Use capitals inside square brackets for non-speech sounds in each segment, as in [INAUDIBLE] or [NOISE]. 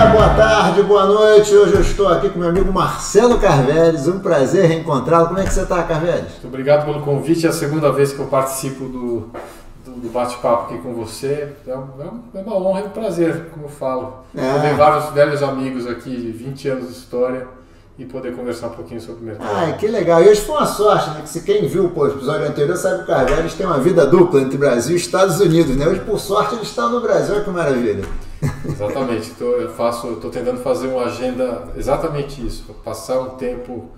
dia, boa tarde, boa noite. Hoje eu estou aqui com meu amigo Marcelo Carveles. Um prazer reencontrá-lo. Como é que você está, Carveles? Muito obrigado pelo convite. É a segunda vez que eu participo do, do, bate-papo aqui com você. É, é, é uma honra e um prazer, como eu falo. É. Eu tenho vários velhos amigos aqui de 20 anos de história e poder conversar um pouquinho sobre o mercado. Ah, que legal. E hoje foi uma sorte, né? Que se quem viu o episódio anterior sabe que o Carveles tem uma vida dupla entre Brasil e Estados Unidos, né? Hoje, por sorte, ele está no Brasil. Olha que maravilha. Exatamente. Eu faço, estou tentando fazer uma agenda exatamente isso. Passar um tempo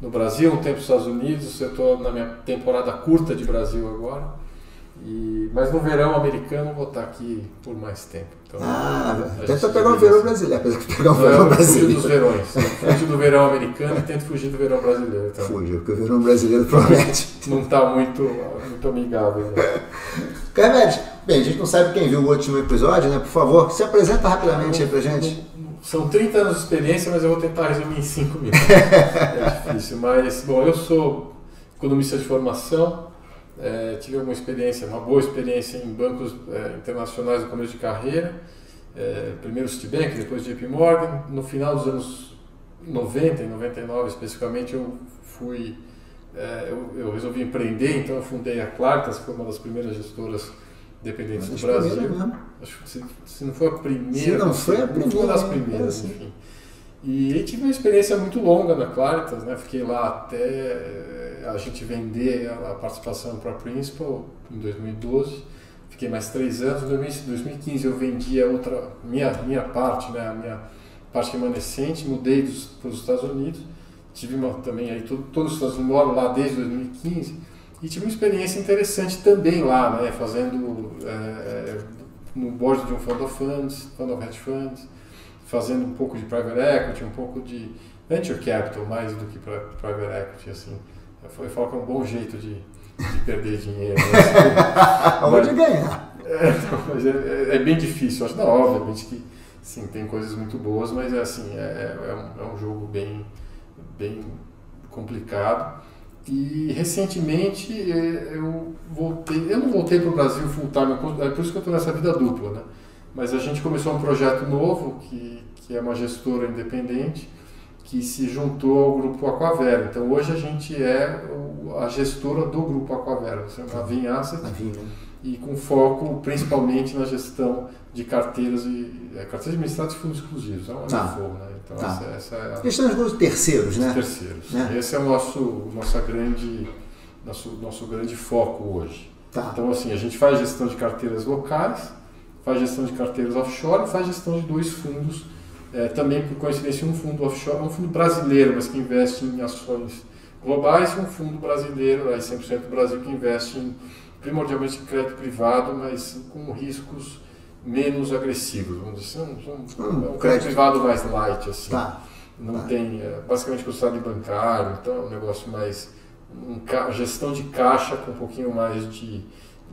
no Brasil, um tempo nos Estados Unidos. Eu estou na minha temporada curta de Brasil agora. E, mas no verão americano vou estar aqui por mais tempo. Então, ah, tenta pegar o verão brasileiro. Pegar o verão brasileiro. dos verões. Fujo do verão americano e tento fugir do verão brasileiro. Então. Fugiu, porque o verão brasileiro promete. Não está muito, muito amigável. Né? Bem, a gente não sabe quem viu o último episódio, né? Por favor, se apresenta rapidamente aí pra gente. São 30 anos de experiência, mas eu vou tentar resumir em 5 minutos. [LAUGHS] é difícil, mas, bom, eu sou economista de formação, é, tive uma experiência, uma boa experiência em bancos é, internacionais no começo de carreira. É, primeiro Citibank, depois JP Morgan. No final dos anos 90 e 99 especificamente, eu fui é, eu, eu, resolvi empreender, então eu fundei a Clartas, que foi uma das primeiras gestoras dependentes do Brasil. Acho que se, se, não foi a primeira, se não foi a primeira, uma das primeiras, enfim. E aí tive uma experiência muito longa na Clartas, né? Fiquei lá até a gente vender a participação para a Principal em 2012. Fiquei mais três anos. Em 2015 eu vendi a outra, minha, minha parte, né, a minha parte remanescente, mudei para os Estados Unidos. Tive uma, também aí, todo, todos os Estados Unidos moro lá desde 2015 e tive uma experiência interessante também lá, né, fazendo é, é, no board de um fund of funds, fund of hedge funds, fazendo um pouco de private equity, um pouco de venture capital mais do que private equity, assim. Eu falo que é um bom jeito de, de perder dinheiro. Né? [LAUGHS] Ou de ganhar. É, [LAUGHS] mas é, é, é, bem difícil. Acho, não, obviamente que sim, tem coisas muito boas, mas é assim, é, é, um, é um jogo bem, bem complicado. E recentemente é, eu voltei, eu não voltei para o Brasil full time, é por isso que eu estou nessa vida dupla, né? Mas a gente começou um projeto novo, que, que é uma gestora independente, que se juntou ao grupo Aquavera. Então hoje a gente é a gestora do grupo Aquavera, a Vim Asset, e com foco principalmente na gestão de carteiras e é, carteiras administradas e fundos exclusivos. É uma tá. Fogo, né? Então tá. essa, essa é a gestão dos terceiros, né? Terceiros. Né? Esse é o nosso nossa grande nosso nosso grande foco hoje. Tá. Então assim a gente faz gestão de carteiras locais, faz gestão de carteiras offshore, faz gestão de dois fundos é, também, por coincidência, um fundo offshore, um fundo brasileiro, mas que investe em ações globais, e um fundo brasileiro, aí 100% do Brasil, que investe em, primordialmente em crédito privado, mas com riscos menos agressivos, vamos dizer assim, um, um, um, um crédito privado mais light, assim. Tá. Não tá. tem, é, basicamente, custado bancário, então é um negócio mais, um, gestão de caixa com um pouquinho mais de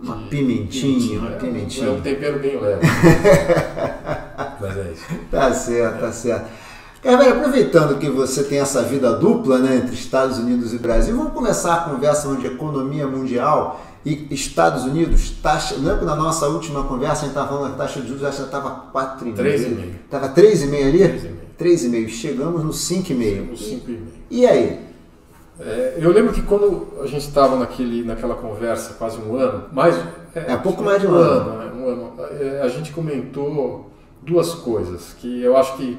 uma pimentinha, uma pimentinha. É um tempero bem leve. [LAUGHS] Mas é isso. Tá certo, tá certo. Carvalho, aproveitando que você tem essa vida dupla né, entre Estados Unidos e Brasil, vamos começar a conversa de economia mundial e Estados Unidos, taxa, lembra na nossa última conversa a gente estava falando que a taxa de juros já estava 4,5. 3,5. Estava 3,5 ali? 3,5. Chegamos no 5,5. 5,5. E aí? É, eu lembro que quando a gente estava naquela conversa, quase um ano, mais. É, é pouco mais de um, um ano. ano. Né, um ano é, a gente comentou duas coisas que eu acho que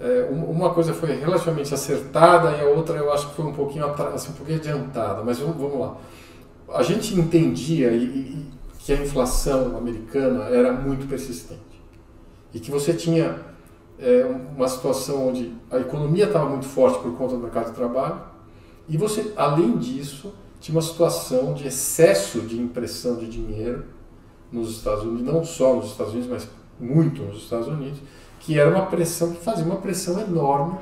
é, uma coisa foi relativamente acertada e a outra eu acho que foi um pouquinho, assim, um pouquinho adiantada. Mas vamos, vamos lá. A gente entendia e, e, que a inflação americana era muito persistente. E que você tinha é, uma situação onde a economia estava muito forte por conta do mercado de trabalho e você, além disso, tinha uma situação de excesso de impressão de dinheiro nos Estados Unidos, não só nos Estados Unidos, mas muito nos Estados Unidos, que era uma pressão que fazia uma pressão enorme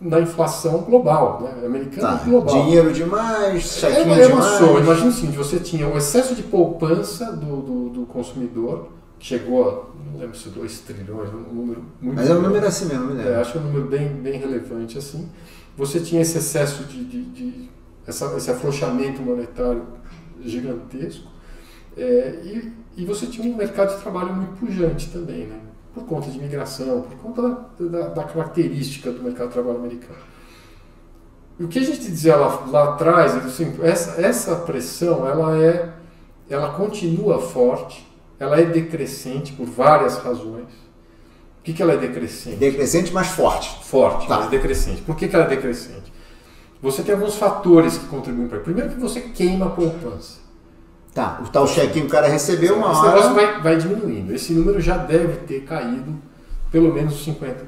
na inflação global, né? americana tá. global. Dinheiro demais, é, é demais. Imagina o seguinte, você tinha o excesso de poupança do, do, do consumidor, que chegou a, não lembro se 2 trilhões, um número muito... Mas é um número assim mesmo, né? É, acho é um número bem, bem relevante assim você tinha esse excesso de, de, de essa, esse afrouxamento monetário gigantesco é, e, e você tinha um mercado de trabalho muito pujante também, né? Por conta de imigração, por conta da, da, característica do mercado de trabalho americano. E o que a gente dizia lá, lá atrás, é assim, essa, essa pressão ela é, ela continua forte, ela é decrescente por várias razões. O que, que ela é decrescente? Decrescente, mas forte. Forte, tá. mas decrescente. Por que, que ela é decrescente? Você tem alguns fatores que contribuem para Primeiro que você queima a poupança. Tá, o tal que o cara recebeu uma Esse hora. negócio vai, vai diminuindo. Esse número já deve ter caído pelo menos 50%.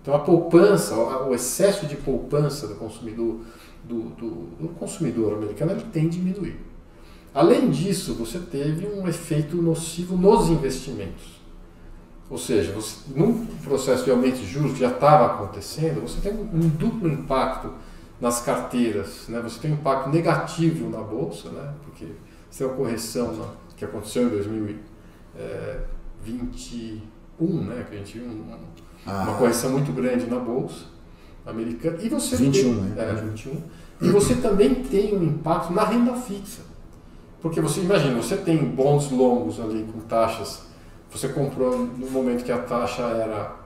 Então a poupança, o excesso de poupança do consumidor, do, do, do consumidor americano, ele tem diminuído. Além disso, você teve um efeito nocivo nos investimentos. Ou seja, você, num processo de aumento de juros que já estava acontecendo, você tem um, um duplo impacto nas carteiras. Né? Você tem um impacto negativo na bolsa, né? porque essa é uma correção né, que aconteceu em 2021, né, que a gente viu um, ah. uma correção muito grande na bolsa americana. E você 21, tem, né? É, 21. E você também tem um impacto na renda fixa. Porque você imagina, você tem bons longos ali com taxas, você comprou no momento que a taxa era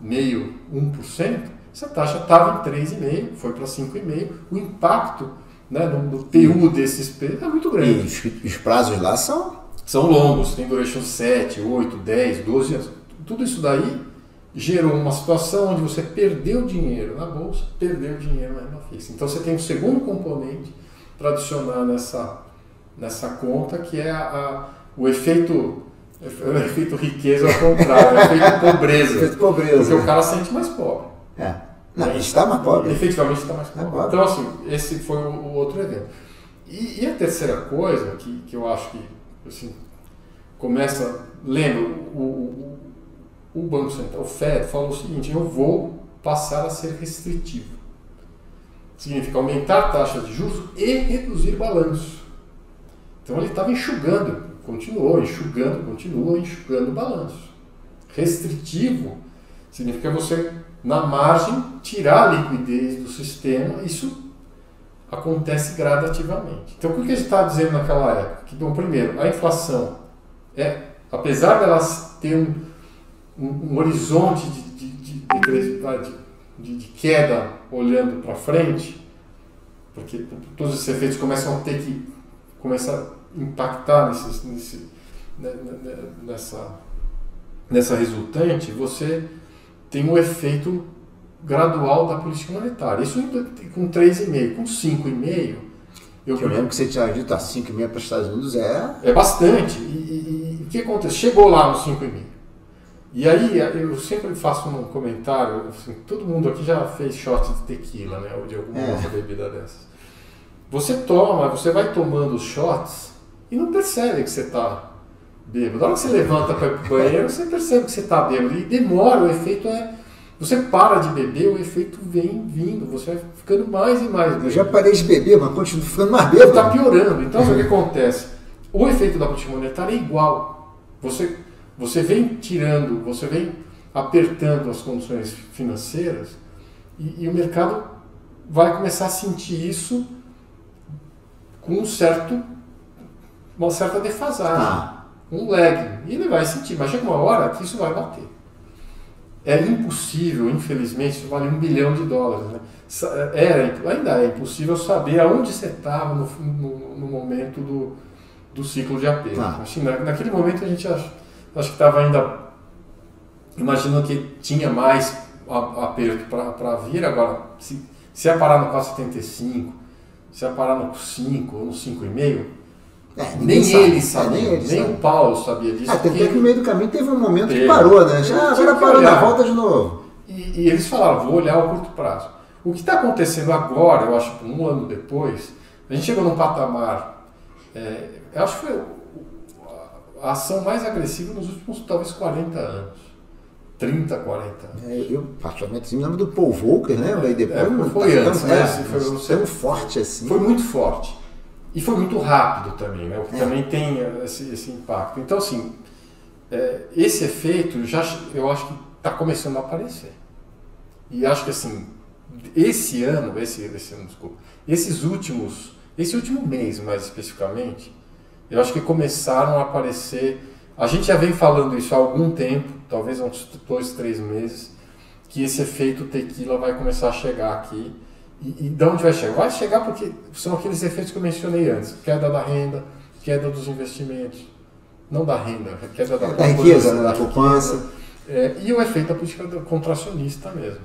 meio, 1%, essa taxa estava em 3,5%, foi para 5,5%, o impacto né, no, no PU desses preços é muito grande. E os, os, prazos lá são? São longos, tem duration 7, 8, 10, 12 anos. Tudo isso daí gerou uma situação onde você perdeu dinheiro na bolsa, perdeu dinheiro na renda fixa. Então você tem um segundo componente para adicionar nessa, nessa conta, que é a, a, o efeito o efeito riqueza ao contrário, o efeito [LAUGHS] pobreza. efeito pobreza. Porque o cara sente mais pobre. É. Não, está mais pobre. Efetivamente está mais pobre. Então, assim, esse foi o, o outro evento. E, e, a terceira coisa que, que eu acho que assim, começa. Lembra, o, o, o Banco Central, o Fed, falou o seguinte: eu vou passar a ser restritivo. Significa aumentar a taxa de juros e reduzir balanço. Então ele estava enxugando, continuou enxugando, continua enxugando o balanço. Restritivo significa você na margem, tirar a liquidez do sistema, isso acontece gradativamente. Então, o que a gente estava dizendo naquela época? Que, bom, primeiro, a inflação, é, apesar dela ter um, um, um horizonte de, de, de, de, de queda olhando para frente, porque todos esses efeitos começam a ter que começar a impactar nesse, nesse, né, né, né, nessa, nessa resultante, você tem um efeito gradual da política monetária. Isso com 3,5, com 5,5. Eu, eu lembro que você tinha dito, a 5,5 para os Estados Unidos é. É bastante. E, e, e o que acontece? Chegou lá no 5,5. E aí eu sempre faço um comentário, assim, todo mundo aqui já fez shot de tequila, né? Ou de alguma é. outra bebida dessas. Você toma, você vai tomando os shots e não percebe que você está bêbado. Na hora que você levanta para ir para o banheiro, você percebe que você está bêbado. E demora, o efeito é. Você para de beber, o efeito vem vindo, você vai ficando mais e mais bêbado. Eu já parei de beber, mas continuo ficando mais bêbado. Está piorando. Então, o que acontece? O efeito da política monetária é igual. Você, você vem tirando, você vem apertando as condições financeiras e, e o mercado vai começar a sentir isso com um certo, uma certa defasagem. Ah um lag. E ele vai sentir, mas chega uma hora que isso vai bater. É impossível, infelizmente, isso vale um bilhão de dólares. Né? Era, ainda é impossível saber aonde você estava no, no, no, momento do, do ciclo de apelo. Ah. Assim, na, naquele momento a gente acho, acho que estava ainda imaginando que tinha mais aperto para vir. Agora, se, se ia parar no 4,75, se ia parar no 5 ou no 5,5, é, nem sabe. ele sabia, é, nem, ele nem sabe. o Paulo sabia disso. Até porque no meio do caminho teve um momento teve. que parou, né? Já agora parou na volta de novo. E, e, eles falaram, vou olhar o curto prazo. O que está acontecendo agora, eu acho que um ano depois, a gente chegou num patamar, é, eu acho que foi a ação mais agressiva nos últimos talvez 40 anos. 30, 40 anos. É, eu, particularmente, me lembro do Paul Volcker, né? É, depois, é, foi antes, tão, né? É, foi tão forte assim. Foi muito forte. E foi muito rápido também, né? o que é. também tem esse, esse, impacto. Então, assim, é, esse efeito já eu acho que está começando a aparecer. E acho que, assim, esse ano, esse, esse ano, desculpa, esses últimos, esse último mês mais especificamente, eu acho que começaram a aparecer A gente já vem falando isso há algum tempo, talvez há uns dois, três meses, que esse efeito tequila vai começar a chegar aqui. E, e de onde vai chegar? Vai chegar porque são aqueles efeitos que eu mencionei antes: queda da renda, queda dos investimentos, não da renda, queda da, da riqueza, né, da, poupança. É, e o efeito da política contracionista mesmo.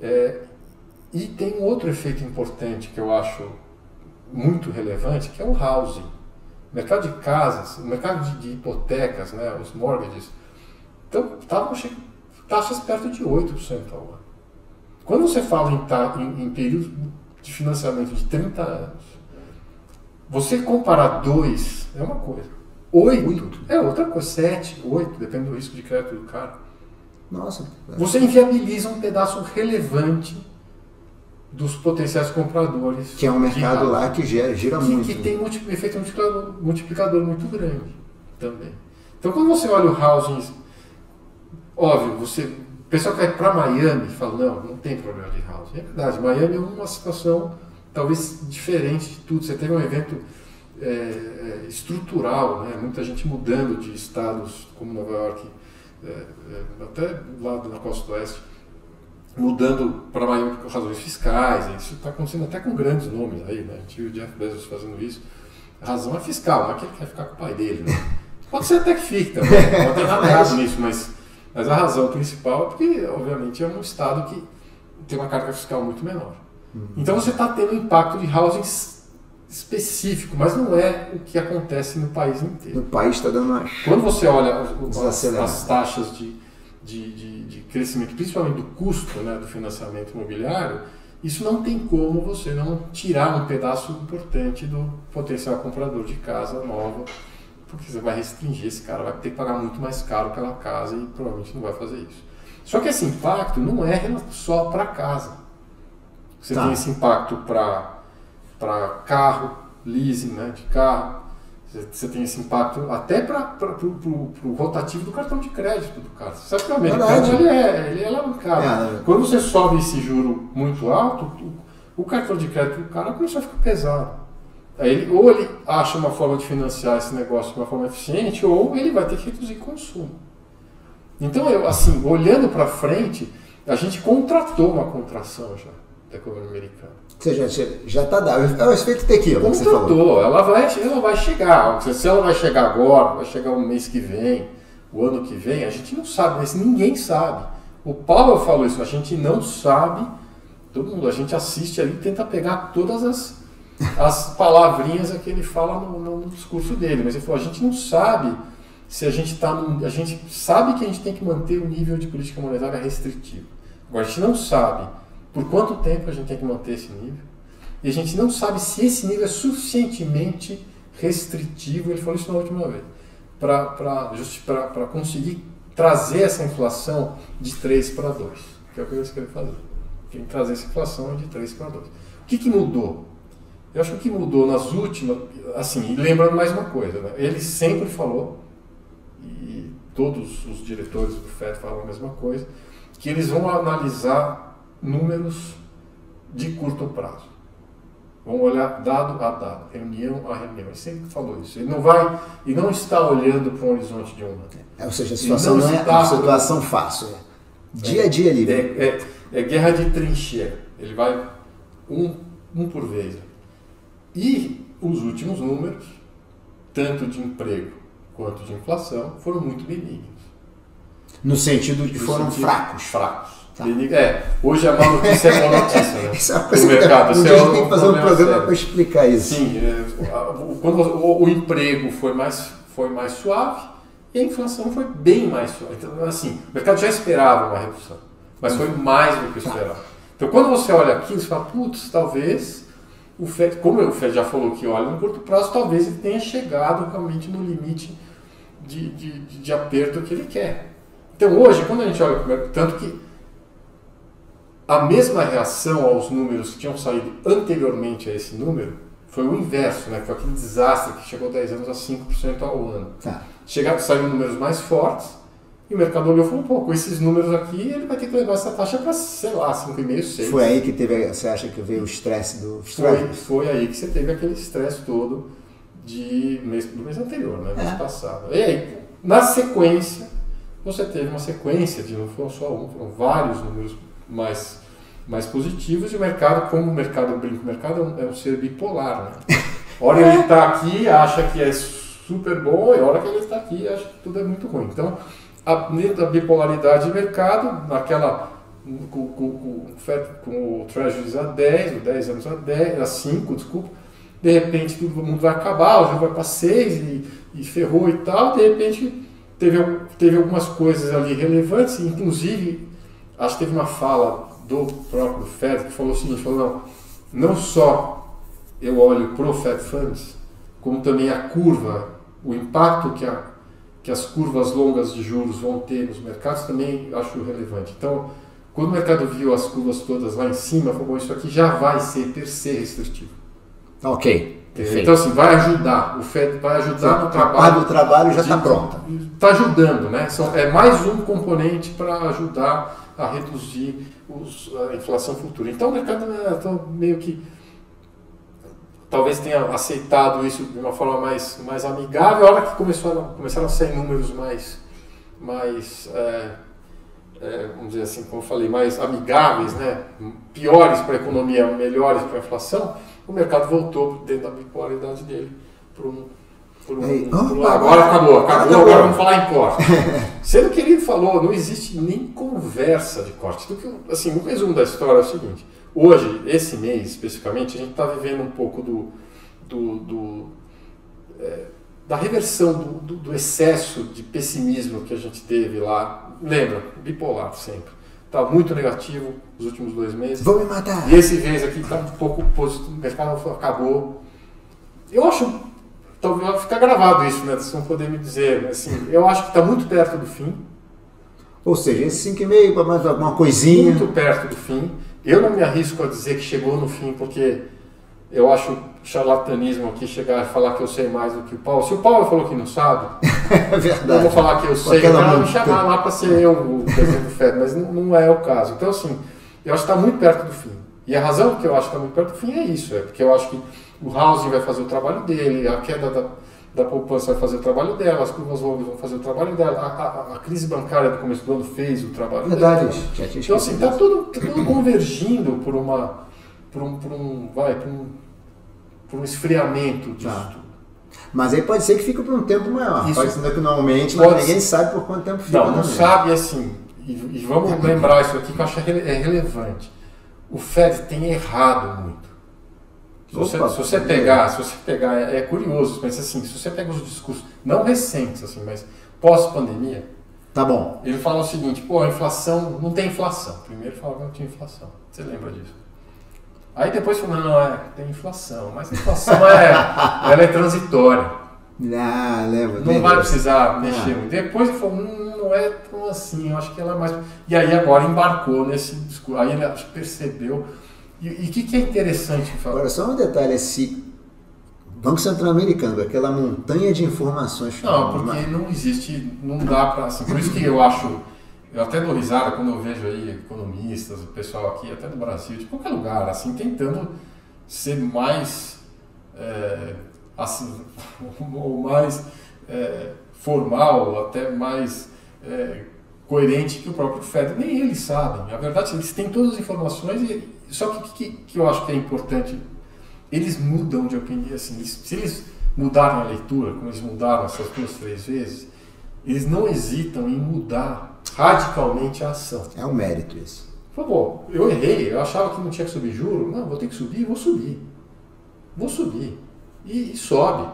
É, e tem um outro efeito importante que eu acho muito relevante, que é o housing. O mercado de casas, o mercado de, de hipotecas, né, os mortgages, então, estavam taxas perto de 8% ao ano. Quando você fala em, em, em períodos de financiamento de 30 anos, você comparar dois é uma coisa. Oito é outra coisa. Sete, oito, depende do risco de crédito do cara. Nossa. Você inviabiliza um pedaço relevante dos potenciais compradores. Que é um mercado lá que gira, gira que, muito. Que tem um efeito multiplicador, multiplicador muito grande também. Então, quando você olha o housing, óbvio, você, o pessoal que vai para Miami fala, não, não tem problema de housing. É verdade, Miami é uma situação talvez diferente de tudo. Você teve um evento é, é, estrutural, né? muita gente mudando de estados como Nova York, é, é até lá na costa oeste, mudando para Miami por razões fiscais. Isso está acontecendo até com grandes nomes aí, né? A gente viu o Jeff Bezos fazendo isso. A razão é fiscal, não é que ele quer ficar com o pai dele, né? Pode ser até que fique também, não tem nada errado [LAUGHS] nisso, mas, mas a razão principal é porque, obviamente, é um estado que tem uma carga fiscal muito menor. Uhum. Então você está tendo um impacto de housing específico, mas não é o que acontece no país inteiro. O país está dando uma... Quando você olha as, as taxas de, de, de, de, crescimento, principalmente do custo né, do financiamento imobiliário, isso não tem como você não tirar um pedaço importante do potencial comprador de casa nova, porque você vai restringir esse cara, vai ter que pagar muito mais caro pela casa e provavelmente não vai fazer isso. Só que esse impacto não é só para casa. Você tá. tem esse impacto para carro, leasing né, de carro, você tem esse impacto até para o rotativo do cartão de crédito do cara. Você sabe que o americano ele é, ele é alavancado. É, Quando você sobe esse juro muito alto, o, o cartão de crédito do cara começa a ficar pesado. Ele, ou ele acha uma forma de financiar esse negócio de uma forma eficiente, ou ele vai ter que reduzir consumo. Então, eu, assim, olhando para frente, a gente contratou uma contração já da economia americana. Você já, já tá dado. É o efeito tequila que você falou. Ela vai, ela vai chegar. Se ela vai chegar agora, vai chegar o mês que vem, o ano que vem, a gente não sabe, mas ninguém sabe. O Paulo falou isso, a gente não sabe. Todo mundo, a gente assiste ali e tenta pegar todas as, as palavrinhas que ele fala no, no, discurso dele. Mas ele falou, a gente não sabe se a gente está A gente sabe que a gente tem que manter o nível de política monetária restritivo. Agora, a gente não sabe por quanto tempo a gente tem que manter esse nível. E a gente não sabe se esse nível é suficientemente restritivo, ele falou isso na última vez, para conseguir trazer essa inflação de 3 para 2, que é o que eles querem fazer. Querem trazer essa inflação de 3 para 2. O que, que mudou? Eu acho que o que mudou nas últimas, assim, e lembrando mais uma coisa, né? ele sempre falou, e todos os diretores do FED falam a mesma coisa, que eles vão analisar números de curto prazo. Vamos olhar dado a dado, reunião a reunião. Ele sempre falou isso. Ele não vai e não está olhando para um horizonte de um ano. É, ou seja, a situação não, não é uma situação fácil. É dia a dia ali. É, é, é, guerra de trincheira. Ele vai um, um por vez. E os últimos números, tanto de emprego quanto de inflação, foram muito benignos. No sentido de que foram sentido fracos. Fracos. Tá. É, hoje a má notícia é boa [LAUGHS] notícia, né? Isso é uma coisa mercado. Um a gente tem que fazer um programa para explicar isso. Sim, é, quando o, o, emprego foi mais, foi mais suave e a inflação foi bem mais suave. Então, assim, o mercado já esperava uma redução, mas foi mais do que tá. esperava. Então, quando você olha aqui, você fala, putz, talvez o FED, como o FED já falou que olha no curto prazo, talvez ele tenha chegado realmente no limite de, de, de aperto que ele quer. Então, hoje, quando a gente olha, tanto que a mesma reação aos números que tinham saído anteriormente a esse número foi o inverso, né? Foi aquele desastre que chegou 10 anos a 5% ao ano. Tá. Chegaram, saíram números mais fortes e o mercado olhou e falou, pô, com esses números aqui ele vai ter que levar essa taxa para, sei lá, 5,5, 6. Foi aí que teve, você acha que veio o estresse do... Foi, foi aí que você teve aquele estresse todo de mês, do mês anterior, né? Mês é. passado. E aí, Na sequência, você teve uma sequência de não foram só um, foram vários números mais, mais positivos e o mercado, como o mercado brinca, o mercado é um, é ser bipolar. Né? [LAUGHS] Hora ele está aqui, acha que é super bom, e a hora que ele está aqui, acha que tudo é muito ruim. Então, a, bipolaridade de mercado, naquela com, com, com, com o Treasuries a 10, ou 10 anos a 10, a 5, desculpa, de repente todo mundo vai acabar, o jogo vai para 6 e, e, ferrou e tal, de repente teve, teve algumas coisas ali relevantes, inclusive acho que teve uma fala do próprio Fed que falou o seguinte, falou, não, não só eu olho para o Fed Funds, como também a curva, o impacto que, a, que as curvas longas de juros vão ter nos mercados também acho relevante. Então, quando o mercado viu as curvas todas lá em cima, falou, isso aqui já vai ser per se restritivo. Ok. Perfeito. Então, assim, vai ajudar. O FED vai ajudar Sim, no trabalho. A parte do trabalho já está pronta. Está ajudando, né? é mais um componente para ajudar a reduzir os, a inflação futura. Então, o mercado né, tá meio que talvez tenha aceitado isso de uma forma mais, mais amigável. A hora que começou a, começaram a sair números mais, mais é, é, vamos dizer assim, como eu falei, mais amigáveis, né? piores para a economia, melhores para a inflação, o mercado voltou dentro da bipolaridade dele para um, um, Ei, um, agora acabou, acabou, agora vamos falar em corte. [LAUGHS] Sendo que ele falou, não existe nem conversa de corte. que, assim, o resumo da história é o seguinte: hoje, esse mês especificamente, a gente está vivendo um pouco do, do, do é, da reversão do, do, excesso de pessimismo que a gente teve lá. Lembra, bipolar sempre. Está muito negativo nos últimos dois meses. Vão me matar. E esse mês aqui está um pouco positivo. O mercado acabou. Eu acho, talvez vai ficar gravado isso, né? Vocês vão poder me dizer. Assim, eu acho que está muito perto do fim. Ou seja, esse 5,5 para mais alguma coisinha. Muito perto do fim. Eu não me arrisco a dizer que chegou no fim, porque eu acho charlatanismo aqui chegar e falar que eu sei mais do que o Paulo. Se o Paulo falou que não sabe, [LAUGHS] é verdade. eu vou falar que eu sei, para me chamar lá para ser eu o presidente do FED, mas não, não, é o caso. Então, assim, eu acho que está muito perto do fim. E a razão que eu acho que está muito perto do fim é isso, é porque eu acho que o housing vai fazer o trabalho dele, a queda da, da poupança vai fazer o trabalho dela, as curvas longas vão fazer o trabalho dela, a, a, a, crise bancária do começo do ano fez o trabalho verdade. dela. Então, assim, está tudo, tá tudo convergindo por uma... Por um, por um, vai, por um por um esfriamento disso tá. Mas aí pode ser que fique por um tempo maior. Isso pode ser que normalmente, mas ninguém sabe por quanto tempo fica. Não, não sabe assim. E, e vamos lembrar isso aqui que eu acho que é relevante. O Fed tem errado muito. Se você, Opa, se você pegar, se você pegar, é, é curioso, mas assim, se você pega os discursos, não recentes, assim, mas pós-pandemia, tá bom. Ele fala o seguinte, pô, a inflação, não tem inflação. Primeiro falava que não tinha inflação. Você lembra disso? Aí depois falou, não, é, tem inflação, mas a inflação é, [LAUGHS] ela é transitória. Ah, lembra. Não vai precisar ah. mexer muito. Depois ele falou, hum, não é tão assim, eu acho que ela é mais. E aí agora embarcou nesse discurso. Aí ele percebeu. E o que, que é interessante falar? Agora, só um detalhe, esse Banco Central Americano, aquela montanha de informações. Não, porque não existe, não dá para. Assim, por isso que eu acho eu até dou risada quando eu vejo aí economistas, o pessoal aqui, até do Brasil, de qualquer lugar, assim, tentando ser mais, é, assim, [LAUGHS] ou mais é, formal, até mais é, coerente que o próprio Fed. Nem eles sabem. A verdade, eles têm todas as informações, e, só que o que, que, eu acho que é importante, eles mudam de opinião, assim, se eles mudarem a leitura, como eles mudaram essas duas, três vezes, eles não hesitam em mudar radicalmente a ação. É um mérito isso. Por favor, eu errei, eu achava que não tinha que subir juro. Não, vou ter que subir, vou subir. Vou subir. E, e sobe.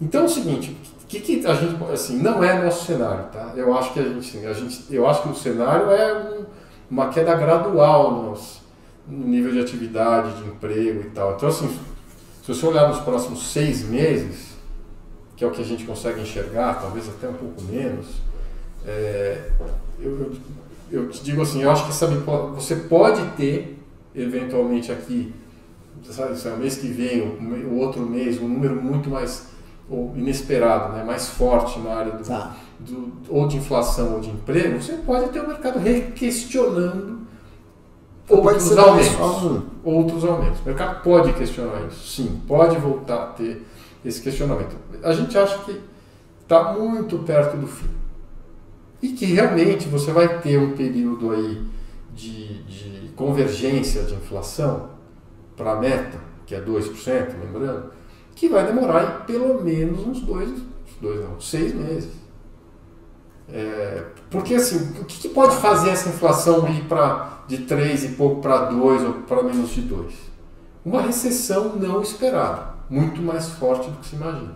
Então é o seguinte, que, que a gente, assim, não é nosso cenário, tá? Eu acho que a gente, a gente eu acho que o cenário é um, uma queda gradual no, no nível de atividade, de emprego e tal. Então, assim, se você olhar nos próximos seis meses, que é o que a gente consegue enxergar, talvez até um pouco menos, é, eu, eu, te digo assim, eu acho que sabe, você pode ter, eventualmente aqui, sabe, o mês que vem, o, outro mês, um número muito mais ou inesperado, né, mais forte na área do, tá. do, ou de inflação ou de emprego, você pode ter o mercado requestionando outros aumentos. Outros aumentos. O mercado pode questionar isso, sim, pode voltar a ter esse questionamento. A gente acha que está muito perto do fim. E que realmente você vai ter um período aí de, de convergência de inflação para a meta, que é 2%, lembrando, que vai demorar pelo menos uns dois, dois não, seis meses. É, porque assim, o que, que, pode fazer essa inflação ir para de 3 e pouco para 2 ou para menos de 2? Uma recessão não esperada, muito mais forte do que se imagina.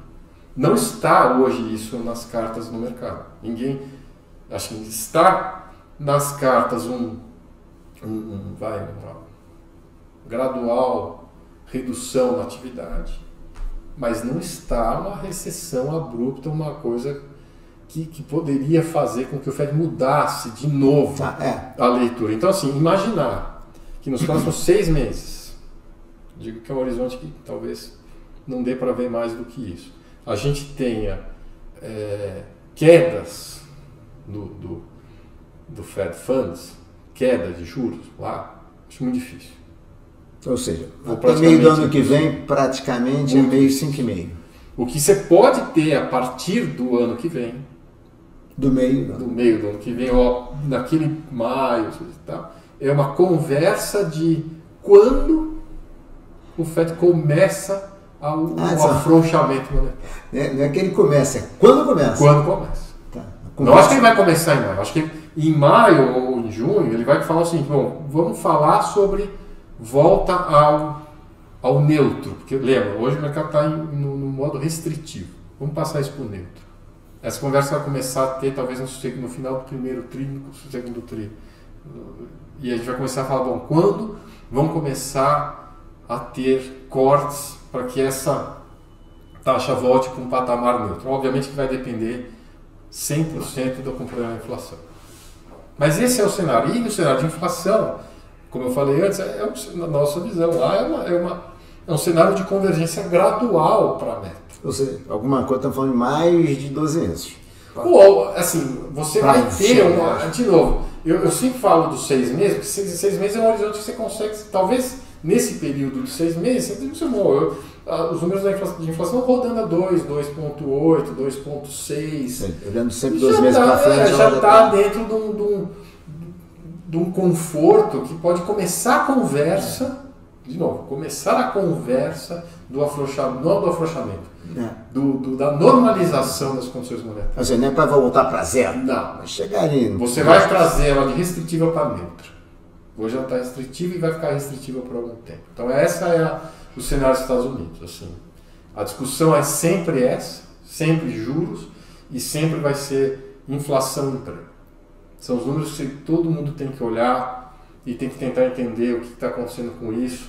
Não está hoje isso nas cartas no mercado. Ninguém. Acho que está nas cartas um, um, um vai, uma gradual redução na atividade, mas não está uma recessão abrupta, uma coisa que, que poderia fazer com que o Fed mudasse de novo ah, é. a leitura. Então, assim, imaginar que nos próximos [COUGHS] seis meses, digo que é um horizonte que talvez não dê para ver mais do que isso, a gente tenha é, quedas do, do, do Fed Funds, queda de juros lá, acho muito difícil. Ou seja, até meio do ano que vem, praticamente é meio 5,5. O que você pode ter a partir do ano que vem do meio. Do meio do ano que vem, ó, naquele maio tal. É uma conversa de quando o FED começa ao, ah, ao afrouxamento monetário. É, não é que ele começa, é quando começa. Quando começa. Tá. Não acho que ele vai começar em maio. Acho que em maio ou em junho ele vai falar assim, bom, vamos falar sobre volta ao, ao neutro. Porque lembra, hoje o mercado está no, no modo restritivo. Vamos passar isso para o neutro. Essa conversa vai começar a ter talvez no, no final do primeiro tri, no segundo tri. E a gente vai começar a falar, bom, quando vão começar a ter cortes para que essa taxa volte para um patamar neutro? Obviamente que vai depender 100% do acompanhamento da inflação. Mas esse é o cenário. E o cenário de inflação, como eu falei antes, é, é na nossa visão lá, é, uma, é, uma, é um cenário de convergência gradual para a meta. Ou seja, alguma coisa, estamos falando de mais de 12 meses. Ou, assim, você pra vai ter uma. De novo, eu, eu, sempre falo dos seis meses, porque seis, seis, meses é um horizonte que você consegue, talvez nesse período de seis meses, você eu, os números de inflação rodando a 2, 2,8, 2,6. Olhando sempre 12 meses tá, para frente. É, já está tá dentro de um, de, um, de um conforto que pode começar a conversa, de novo, começar a conversa do afrouxamento, não do afrouxamento, é. do, do, da normalização das condições monetárias. Mas não é para voltar para zero. Não. Mas chegar ali. Você vai trazer ela de restritiva para neutra. Hoje ela está restritiva e vai ficar restritiva por algum tempo. Então essa é a, o cenário dos Estados Unidos. Assim. A discussão é sempre essa, sempre juros e sempre vai ser inflação e emprego. São os números que todo mundo tem que olhar e tem que tentar entender o que está acontecendo com isso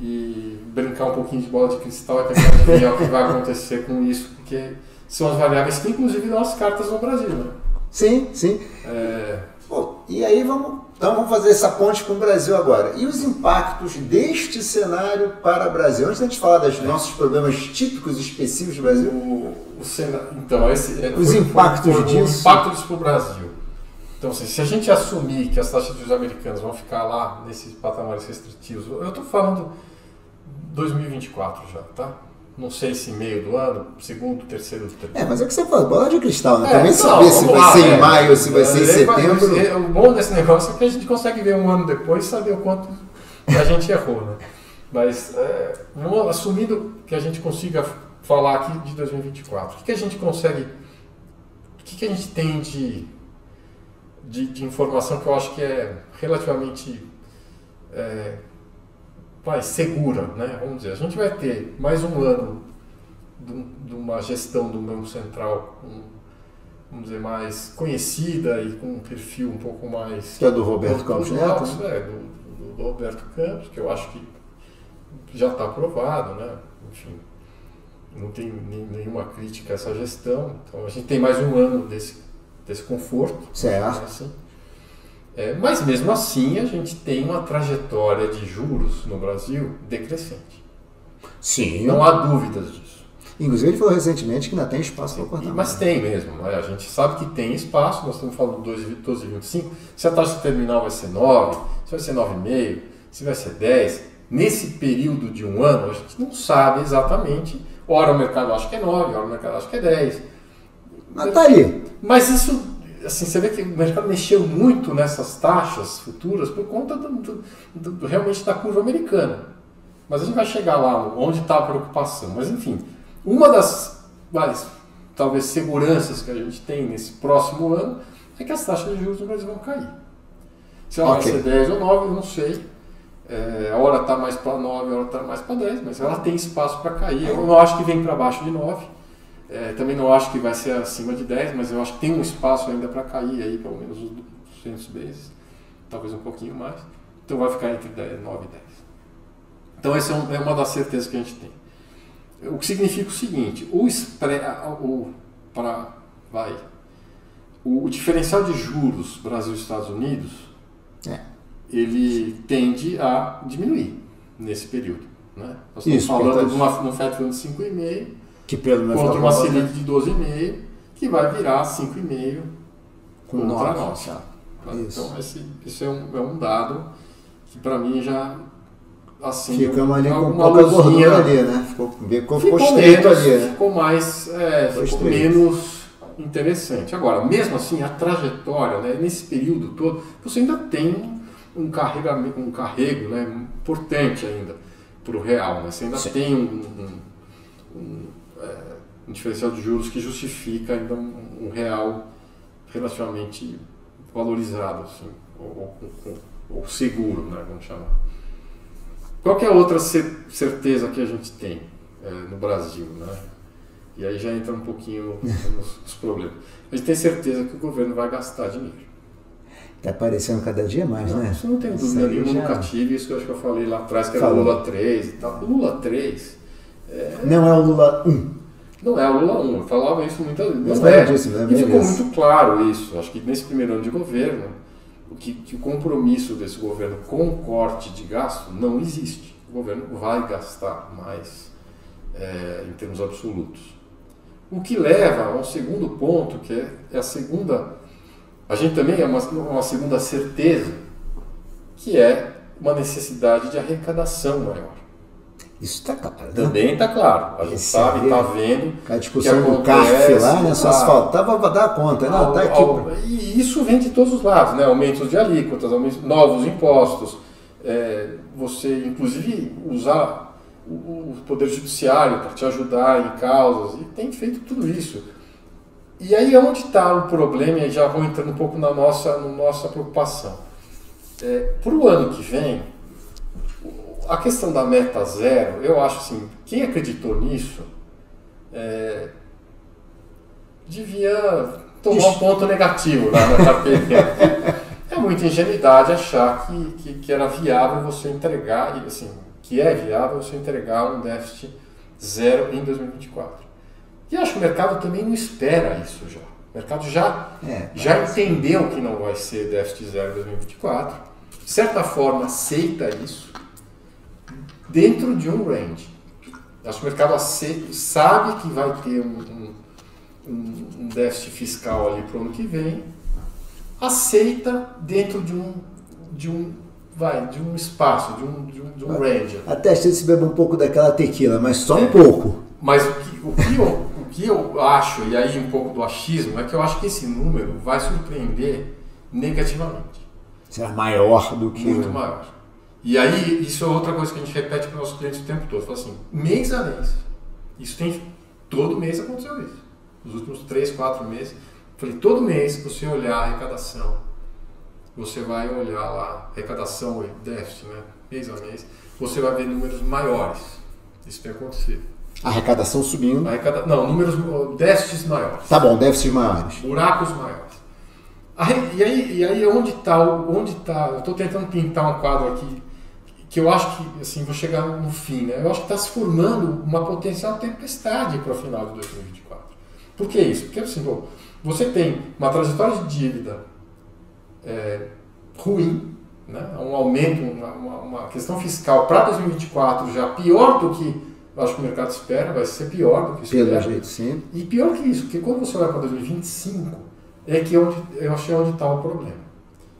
e brincar um pouquinho de bola de cristal e tentar adivinhar o que vai acontecer com isso, porque são as variáveis que inclusive dão as cartas no Brasil, né? Sim, sim. É... Bom, e aí vamos, então vamos fazer essa ponte com o Brasil agora. E os impactos deste cenário para o Brasil? Antes da gente falar dos nossos problemas típicos específicos do Brasil. O, o então, esse, é, os foi, impactos foi, foi, disso. O impacto disso para o Brasil. Então, assim, se a gente assumir que as taxas dos americanos vão ficar lá nesses patamares restritivos, eu estou falando 2024 já, tá? Não sei se meio do ano, segundo, terceiro, terceiro. É, mas é o que você fala, bola de cristal, né? É, Também saber se vai lá, ser é, em maio se vai ser em setembro. o bom desse negócio é que a gente consegue ver um ano depois e saber o quanto a gente errou, né? Mas, é, assumindo que a gente consiga falar aqui de 2024, o que, que a gente consegue, o que, que a gente tem de, de, de, informação que eu acho que é relativamente é, vai, segura, né? Vamos dizer, a gente vai ter mais um ano de, uma gestão do Banco Central, vamos dizer, mais conhecida e com um perfil um pouco mais... Que é do Roberto Campos Neto? É, do, do, Roberto Campos, que eu acho que já está aprovado, né? Enfim, não tem nenhuma crítica a essa gestão. Então a gente tem mais um ano desse, desse conforto. Certo. Né, assim. É, mas mesmo assim a gente tem uma trajetória de juros no Brasil decrescente. Sim. Não há dúvidas disso. Inclusive ele falou recentemente que ainda tem espaço para cortar. Mas tem mesmo. Né? A gente sabe que tem espaço, nós estamos falando de 12,25. Se a taxa terminal vai ser 9, se vai ser 9,5, se vai ser 10, nesse período de um ano a gente não sabe exatamente. Ora o mercado acha que é 9, ora o mercado acha que é 10. Mas tá ali. Mas isso, assim, você vê que o mercado mexeu muito nessas taxas futuras por conta do, do, do, realmente da curva americana. Mas a gente vai chegar lá onde está a preocupação. Mas enfim, uma das várias, talvez seguranças que a gente tem nesse próximo ano é que as taxas de juros no Brasil vão cair. Se ela okay. vai ser 10 ou 9, eu não sei. É, a hora está mais para 9, a hora está mais para 10, mas ela tem espaço para cair. Eu não acho que vem para baixo de 9. É, também não acho que vai ser acima de 10, mas eu acho que tem um espaço ainda para cair aí, pelo menos os 200 bases, talvez um pouquinho mais. Então vai ficar entre 10, 9 e 10. Então essa é, um, é uma das certezas que a gente tem. O que significa o seguinte, o, o, pra, vai, o, o diferencial de juros Brasil e Estados Unidos, é. ele tende a diminuir nesse período. Né? Nós estamos Isso, falando de uma, um FED de 5,5 que pelo menos contra uma Selic de 12,5 que vai virar 5,5 com contra 9. Então esse, isso é um, é um dado que para mim já assim, Ficamos ali com pouca gordura ali, né? Ficou, ficou, ficou estreito ali, né? Ficou mais, é, ficou, ficou menos interessante. Agora, mesmo assim, a trajetória, né, nesse período todo, você ainda tem um carregamento, um carrego, né, importante ainda para o real, né? Você ainda Sim. tem um, um, um, um, diferencial de juros que justifica ainda um, real relativamente valorizado, assim, ou, ou, ou seguro, né, vamos chamar. Qual é a outra certeza que a gente tem é, no Brasil? Né? E aí já entra um pouquinho [LAUGHS] nos, nos problemas. A gente tem certeza que o governo vai gastar dinheiro. Está aparecendo cada dia mais, não, né? Isso não tem dúvida nenhuma, já... nunca tive. Isso que eu acho que eu falei lá atrás, que era Falou. o Lula 3 e tal. O Lula 3... É... Não é o Lula 1. Não é o Lula 1. Eu falava isso muitas vezes. Não é. Disso, né? E ficou muito claro isso. Acho que nesse primeiro ano de governo que, que o compromisso desse governo com o corte de gasto não existe. O governo vai gastar mais é, em termos absolutos. O que leva a um segundo ponto, que é, é a segunda. A gente também é uma, uma segunda certeza, que é uma necessidade de arrecadação maior. Isso está claro. Né? Também está claro. A gente Esse sabe, está vendo. A discussão do CARF lá, né? Só asfaltava para dar conta. Não, tá aqui. e isso vem de todos os lados, né? Aumentos de alíquotas, aumentos, novos impostos. É, você, inclusive, usar o, o Poder Judiciário para te ajudar em causas. E tem feito tudo isso. E aí onde está o problema, e já vou entrando um pouco na nossa, na nossa preocupação. É, para o ano que vem, a questão da meta zero, eu acho assim, quem acreditou nisso é, devia tomar um ponto negativo lá na carteira. é muita ingenuidade achar que, que, que, era viável você entregar, assim, que é viável você entregar um déficit zero em 2024. E acho que o mercado também não espera isso já. O mercado já, é, já entendeu que não vai ser déficit zero em 2024. De certa forma, aceita isso dentro de um range. Acho que o mercado sabe que vai ter um, um, um déficit fiscal ali para o ano que vem, aceita dentro de um, de um, vai, de um espaço, de um, de um, de um range. Até se você bebe um pouco daquela tequila, mas só é, um pouco. Mas o que, o, que eu, o que eu acho, e aí um pouco do achismo, é que eu acho que esse número vai surpreender negativamente. Será maior do que. Muito maior. E aí, isso é outra coisa que a gente repete para os nossos clientes o tempo todo. Fala assim, mês a mês. Isso tem. Todo mês aconteceu isso. Nos últimos 3, 4 meses. Falei, todo mês você olhar a arrecadação, você vai olhar lá, arrecadação e déficit, né? Mês a mês, você vai ver números maiores. Isso tem acontecido. Arrecadação subindo. Arrecada... Não, números, déficits maiores. Tá bom, déficits maiores. Buracos maiores. E aí, e aí onde está? Onde tá, eu estou tentando pintar um quadro aqui que eu acho que, assim, vou chegar no fim, né? Eu acho que está se formando uma potencial tempestade para o final de 2024. Por que isso? Porque, assim, bom, você tem uma trajetória de dívida é, ruim, né? um aumento, uma, uma questão fiscal para 2024 já pior do que eu acho que o mercado espera, vai ser pior do que espera. Pelo jeito, sim. E pior que isso, porque quando você olha para 2025, é que é onde, eu achei onde está o problema.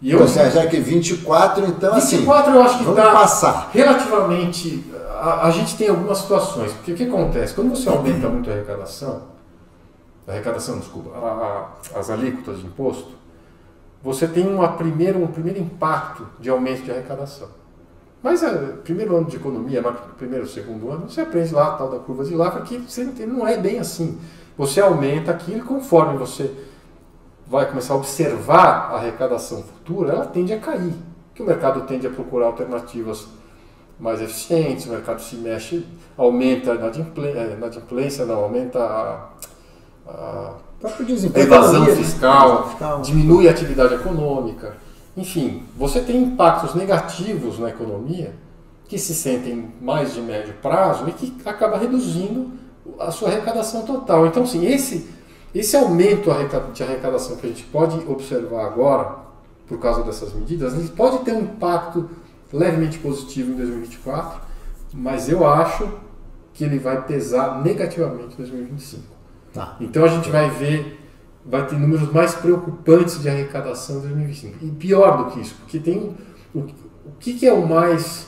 E eu, você acha que 24, então 24 assim. 24 eu acho que está passar. relativamente. A, a, gente tem algumas situações. Porque o que acontece? Quando você aumenta muito a arrecadação, arrecadação, desculpa, a, a, as alíquotas de imposto, você tem uma primeira, um primeiro impacto de aumento de arrecadação. Mas é, primeiro ano de economia, primeiro, segundo ano, você aprende lá a tal da curva de Laffer que você não é bem assim. Você aumenta aquilo conforme você vai começar a observar a arrecadação futura, ela tende a cair. Que o mercado tende a procurar alternativas mais eficientes, o mercado se mexe, aumenta a inadimplência, não, aumenta a, a evasão fiscal, fiscal, diminui a atividade econômica. Enfim, você tem impactos negativos na economia que se sentem mais de médio prazo e que acaba reduzindo a sua arrecadação total. Então, assim, esse, esse aumento de arrecadação que a gente pode observar agora, por causa dessas medidas, ele pode ter um impacto levemente positivo em 2024, mas eu acho que ele vai pesar negativamente em 2025. Tá. Então a gente vai ver, vai ter números mais preocupantes de arrecadação em 2025. E pior do que isso, porque tem o, o que, que é o mais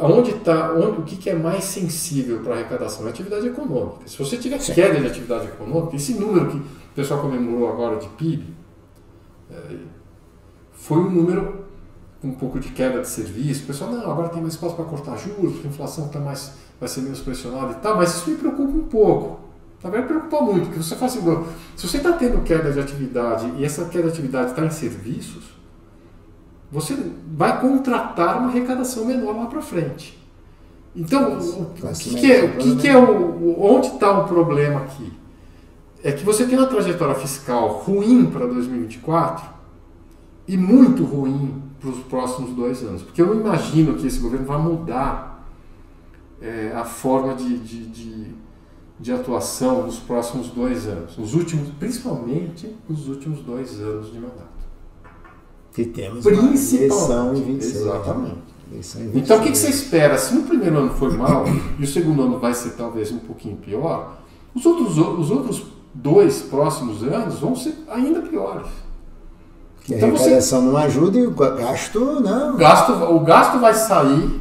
onde está, o que, que é mais sensível para a arrecadação? É atividade econômica. Se você tiver Sim. queda de atividade econômica, esse número que o pessoal comemorou agora de PIB, é, foi um número um pouco de queda de serviço. O pessoal, não, agora tem mais espaço para cortar juros, a inflação tá mais, vai ser menos pressionada e tal, mas isso me preocupa um pouco. Na verdade, preocupa muito, porque você faz assim, se você está tendo queda de atividade e essa queda de atividade está em serviços, você vai contratar uma arrecadação menor lá para frente. Então, o, o que, que, é, o que, que é o, onde está o problema aqui? É que você tem uma trajetória fiscal ruim para 2024 e muito ruim para os próximos dois anos. Porque eu não imagino que esse governo vá mudar é, a forma de, de, de, de, atuação nos próximos dois anos. Os últimos, principalmente os últimos dois anos de mandato. Que temos eleição em 26. Exatamente. Então o que, que você espera? Se no primeiro ano foi mal e o segundo ano vai ser talvez um pouquinho pior, os outros, os outros dois próximos anos vão ser ainda piores. Que então a arrecadação você... não ajuda e o gasto não. O gasto, o gasto vai sair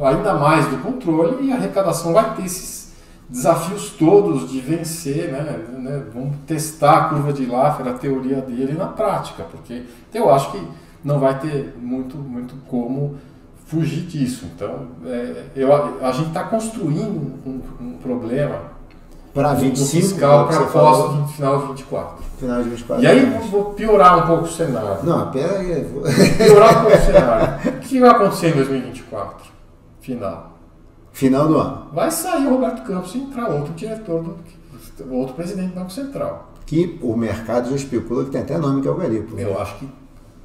ainda mais do controle e a arrecadação vai ter esses desafios todos de vencer, né? né? Vamos testar a curva de Laffer, a teoria dele na prática, porque eu acho que não vai ter muito, muito como fugir disso. Então, é, eu, a gente está construindo um, um problema para 25 fiscal para pós final de 24. Final de 24. E aí vou piorar um pouco o cenário. Não, pera aí. Vou... Piorar um pouco o [LAUGHS] cenário. O que vai acontecer em 2024? Final. Final do ano. Vai sair o Roberto Campos e entrar outro diretor, do, outro presidente do Banco Central. Que o mercado já especula que tem até nome que é o Garipo. Eu acho que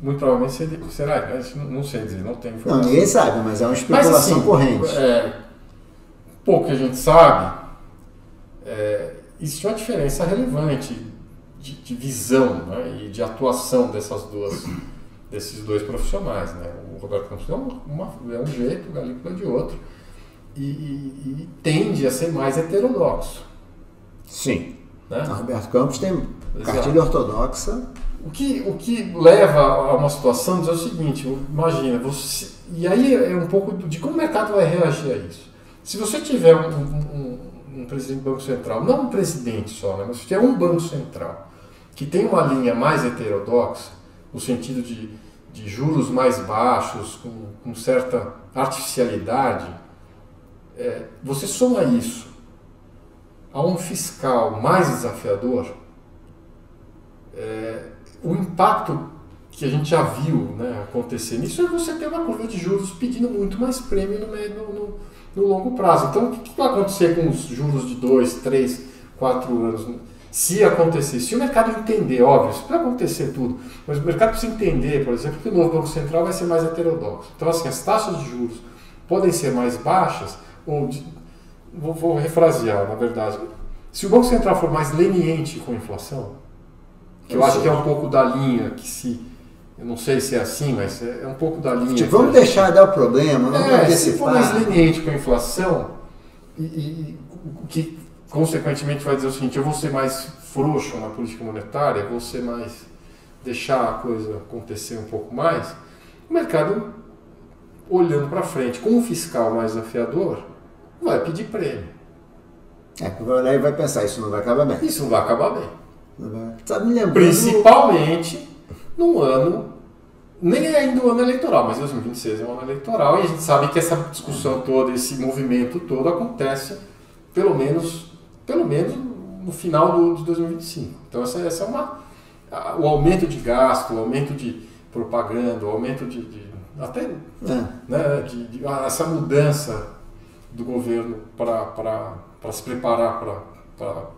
muito provavelmente será. Não sei dizer, não tem informação. Não, ninguém sabe, mas é uma especulação mas, assim, corrente. É, pouco que a gente sabe é, existe uma diferença relevante de, de visão né, e de atuação dessas duas, desses dois profissionais. Né? O Roberto Campos é, uma, é um jeito, o Galípolo é de outro, e, e, e, tende a ser mais heterodoxo. Sim. Né? O Roberto Campos tem cartilha ortodoxa. O que, o que leva a uma situação é o seguinte, imagina, você, e aí é um pouco de como o mercado vai reagir a isso. Se você tiver um, um, um presidente do Banco Central, não um presidente só, né, mas se tiver um Banco Central que tem uma linha mais heterodoxa, no sentido de, de juros mais baixos, com, com certa artificialidade, é, você soma isso a um fiscal mais desafiador, é, o impacto que a gente já viu né, acontecer nisso é você ter uma curva de juros pedindo muito mais prêmio no, no, no no longo prazo. Então, o que vai acontecer com os juros de 2, 3, 4 anos? Se acontecer, se o mercado entender, óbvio, isso vai acontecer tudo, mas o mercado precisa entender, por exemplo, que o novo Banco Central vai ser mais heterodoxo. Então, assim, as taxas de juros podem ser mais baixas, ou de, vou, vou refrasear, na verdade. Se o Banco Central for mais leniente com a inflação, que eu, eu acho que é um pouco da linha que se eu não sei se é assim, mas é, é um pouco da linha. Tipo, vamos deixar dar o problema, não é, Se for mais leniente com a inflação, e, e, que consequentemente vai dizer o seguinte: eu vou ser mais frouxo na política monetária, vou ser mais. deixar a coisa acontecer um pouco mais, o mercado, olhando para frente, com um fiscal mais desafiador, vai pedir prêmio. É, vai olhar e vai pensar, isso não vai acabar bem. Isso não vai acabar bem. Vai... Tá me lembrando... Principalmente num ano, nem é ainda o ano eleitoral, mas 2026 é um ano eleitoral e a gente sabe que essa discussão toda, esse movimento todo acontece pelo menos, pelo menos no final do, de 2025. Então essa, essa é uma o aumento de gasto, o aumento de propaganda, o aumento de, de até é. né, de, de, essa mudança do governo para se preparar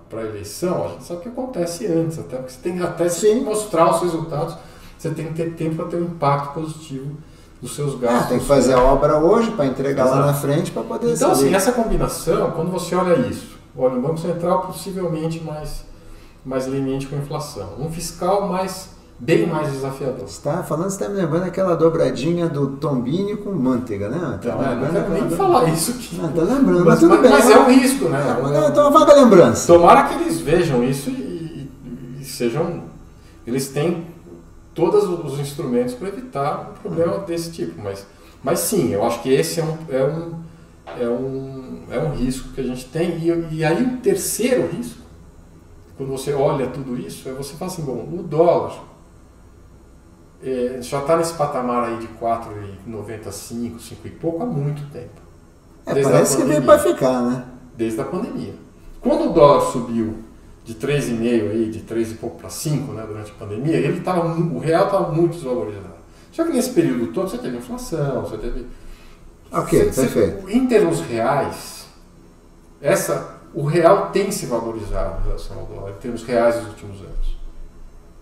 para a eleição, a gente sabe que acontece antes, até porque você tem até se mostrar os resultados, você tem que ter tempo para ter um impacto positivo dos seus gastos. Ah, tem que fazer a obra hoje para entregar Exato. lá na frente para poder Então, saber. assim, essa combinação, quando você olha isso, olha, o Banco Central possivelmente mais, mais leniente com a inflação, um fiscal mais bem mais desafiador. Você está falando, você está me lembrando aquela dobradinha do Tombini com manteiga, né? Tá não, é, não quero nem falar isso aqui. Não, tá lembrando, mas, mas mas, bem. Mas é um risco, né? É, então, uma vaga lembrança. Tomara que eles vejam isso e, e, sejam... Eles têm todos os instrumentos para evitar um problema desse tipo, mas, mas sim, eu acho que esse é um, é um, é um, é um risco que a gente tem. E, e aí o terceiro risco, quando você olha tudo isso, é você falar assim, bom, o dólar é, já está nesse patamar aí de 4,95, 5 e pouco há muito tempo. É, parece que veio para ficar, né? Desde a pandemia. Quando o dólar subiu de 3,5 aí, de 3 e pouco para 5, né, durante a pandemia, ele tava, o real estava muito desvalorizado. Só que nesse período todo você teve inflação, você teve... Ok, você, perfeito. Você, em termos reais, essa, o real tem se valorizado em relação ao dólar, em termos reais nos últimos anos.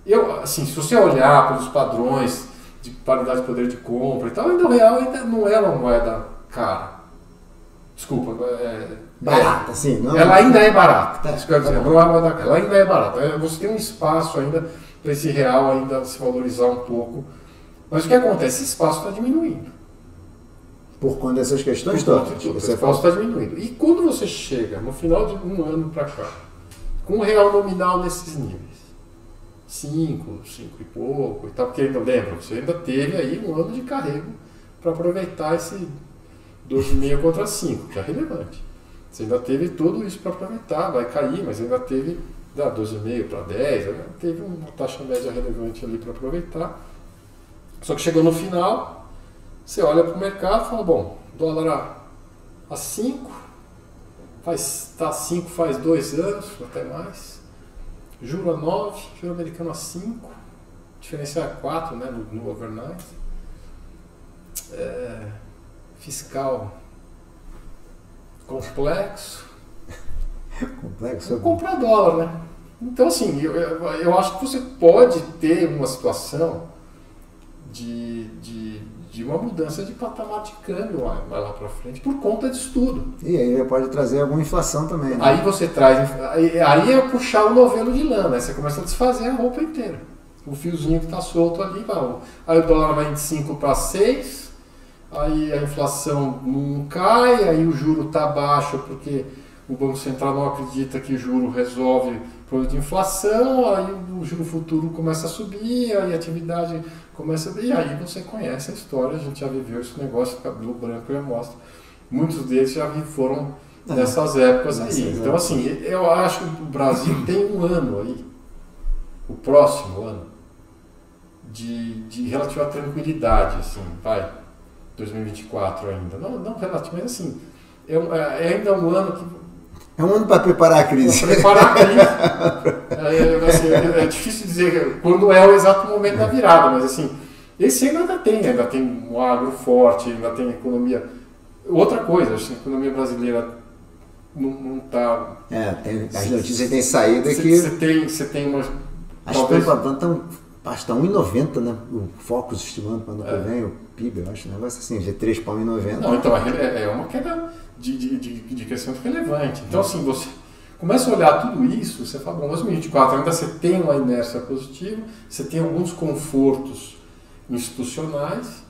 Eu, assim, se você olhar pelos padrões de paridade de poder de compra e tal, ainda o real ainda não é uma moeda cara. Desculpa, é, barata, é, sim. Não, ela ainda é barata. Tá, isso que eu dizer, não é moeda cara, ela ainda é barata. É, você tem um espaço ainda para esse real ainda se valorizar um pouco. Mas o que acontece? Esse espaço está diminuindo. Por conta dessas questões todas. Esse espaço está diminuindo. E quando você chega no final de um ano para cá, com o real nominal nesses níveis, 5, 5 e pouco e tal, porque ainda lembra, você ainda teve aí um ano de carrego para aproveitar esse 12,5 contra 5, que é relevante. Você ainda teve tudo isso para aproveitar, vai cair, mas ainda teve da 12,5 para 10, ainda teve uma taxa média relevante ali para aproveitar. Só que chegou no final, você olha para o mercado e fala, bom, dólar a 5, faz, tá 5 faz dois anos, até mais Juro a 9, juro americano a 5, diferencial a 4 né, no, no overnight. É, fiscal complexo. [LAUGHS] complexo? Comprar dólar, né? Então, assim, eu, eu acho que você pode ter uma situação de, de de uma mudança de patamar de câmbio lá, lá para frente por conta disso tudo. E aí pode trazer alguma inflação também. Né? Aí você traz. Aí, é puxar o novelo de lã, né? Você começa a desfazer a roupa inteira. O fiozinho que está solto ali, vai, aí o dólar vai de 5 para 6, aí a inflação não cai, aí o juro está baixo porque o Banco Central não acredita que juro resolve o problema de inflação, aí o juro futuro começa a subir, aí a atividade começa e aí você conhece a história, a gente já viveu esse negócio, cabelo branco e amostra. Muitos deles já foram é. nessas épocas aí. Então, assim, eu acho que o Brasil tem um ano aí, o próximo ano, de, de relativa tranquilidade, assim, vai, 2024 ainda. Não, não relativo, mas assim, é, é ainda um ano que é um ano para preparar a crise. Para preparar a crise. é, assim, é, é, difícil dizer quando é o exato momento da virada, mas assim, esse ano ainda tem, ainda tem um agro forte, ainda tem economia. Outra coisa, acho que a economia brasileira não está. É, tem, as notícias têm saído cê, que. Você tem, você tem uma. As talvez... estão está 1,90, né? O Focus estimando para ano é. que vem, o PIB, eu acho, um negócio assim, G3 para 1,90. Não, então é, é uma queda de, de, de, de crescimento relevante. Então, assim, você começa a olhar tudo isso, você fala, bom, 2024 ainda você tem uma inércia positiva, você tem alguns confortos institucionais,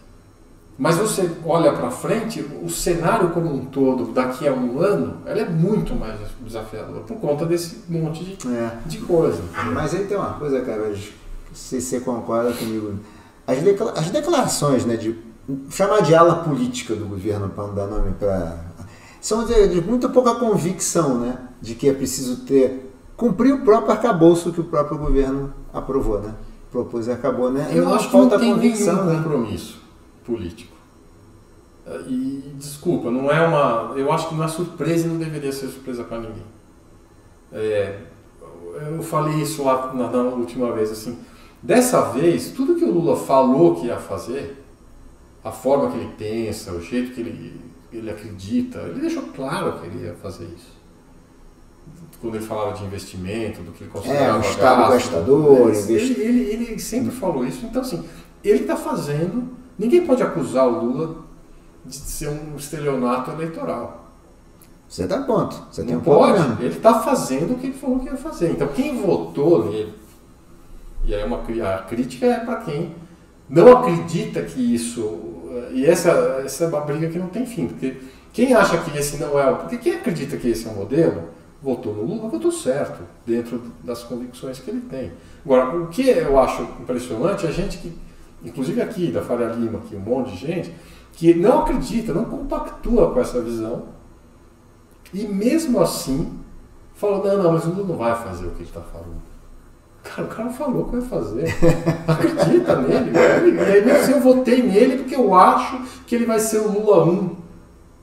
mas você olha para frente, o cenário como um todo, daqui a um ano, ela é muito mais desafiador, por conta desse monte de, é. de coisa. Mas aí tem uma coisa, cara, se você concorda comigo, as declarações, né, de chamar de ala política do governo, para não dar nome para são de, de muito pouca convicção, né? De que é preciso ter cumprir o próprio arcabouço que o próprio governo aprovou, né? Propôs e acabou, né? Eu acho que não tem convicção, nenhum né? compromisso político. E desculpa, não é uma. Eu acho que não é surpresa e não deveria ser surpresa para ninguém. É, eu falei isso lá na, na, última vez assim. Dessa vez, tudo que o Lula falou que ia fazer, a forma que ele pensa, o jeito que ele, ele acredita, ele deixou claro que ele ia fazer isso quando ele falava de investimento, do que ele considerava é, um Estado gasto, gastador, ele, ele, ele, sempre falou isso. Então, assim, ele está fazendo. Ninguém pode acusar o Lula de ser um estelionato eleitoral. Você dá ponto. Você Não tem um pode. Ponto ele está fazendo o que ele falou que ia fazer. Então, quem votou nele, e aí uma, a crítica é para quem não acredita que isso. E essa, essa é uma briga que não tem fim. Porque quem acha que esse não é o. Porque quem acredita que esse é o modelo votou no Lula, votou certo, dentro das convicções que ele tem. Agora, o que eu acho impressionante é a gente que, inclusive aqui da Faria Lima, aqui, um monte de gente, que não acredita, não compactua com essa visão, e mesmo assim fala, não, não, mas o Lula não vai fazer o que ele está falando. Cara, o cara falou que vai fazer. Acredita nele. E aí mesmo eu votei nele porque eu acho que ele vai ser o Lula 1,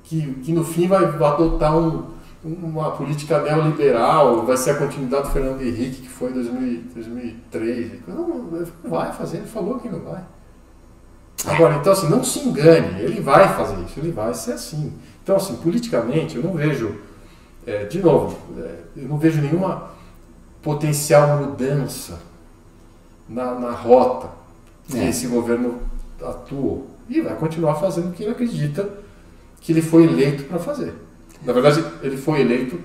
que, que no fim vai adotar um, uma política neoliberal, vai ser a continuidade do Fernando Henrique, que foi em 2003. Não, não vai fazer, ele falou que não vai. Agora, então assim, não se engane, ele vai fazer isso, ele vai ser assim. Então, assim, politicamente, eu não vejo, é, de novo, é, eu não vejo nenhuma potencial mudança na, na rota que é. esse governo atuou. E vai continuar fazendo o que ele acredita que ele foi eleito para fazer. Na verdade, ele foi eleito,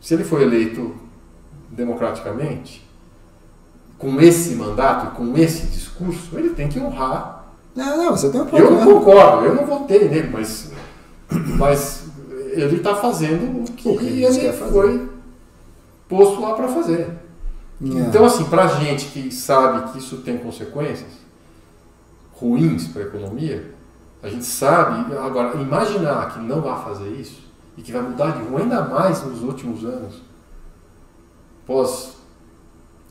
se ele foi eleito democraticamente, com esse mandato, com esse discurso, ele tem que honrar. Não, não, você tem um ponto. Eu não concordo, eu não votei nele, mas, mas ele está fazendo o que, o que ele foi posto lá para fazer. É. Então, assim, para gente que sabe que isso tem consequências ruins para a economia, a gente sabe. Agora, imaginar que não vai fazer isso e que vai mudar de rumo ainda mais nos últimos anos, pós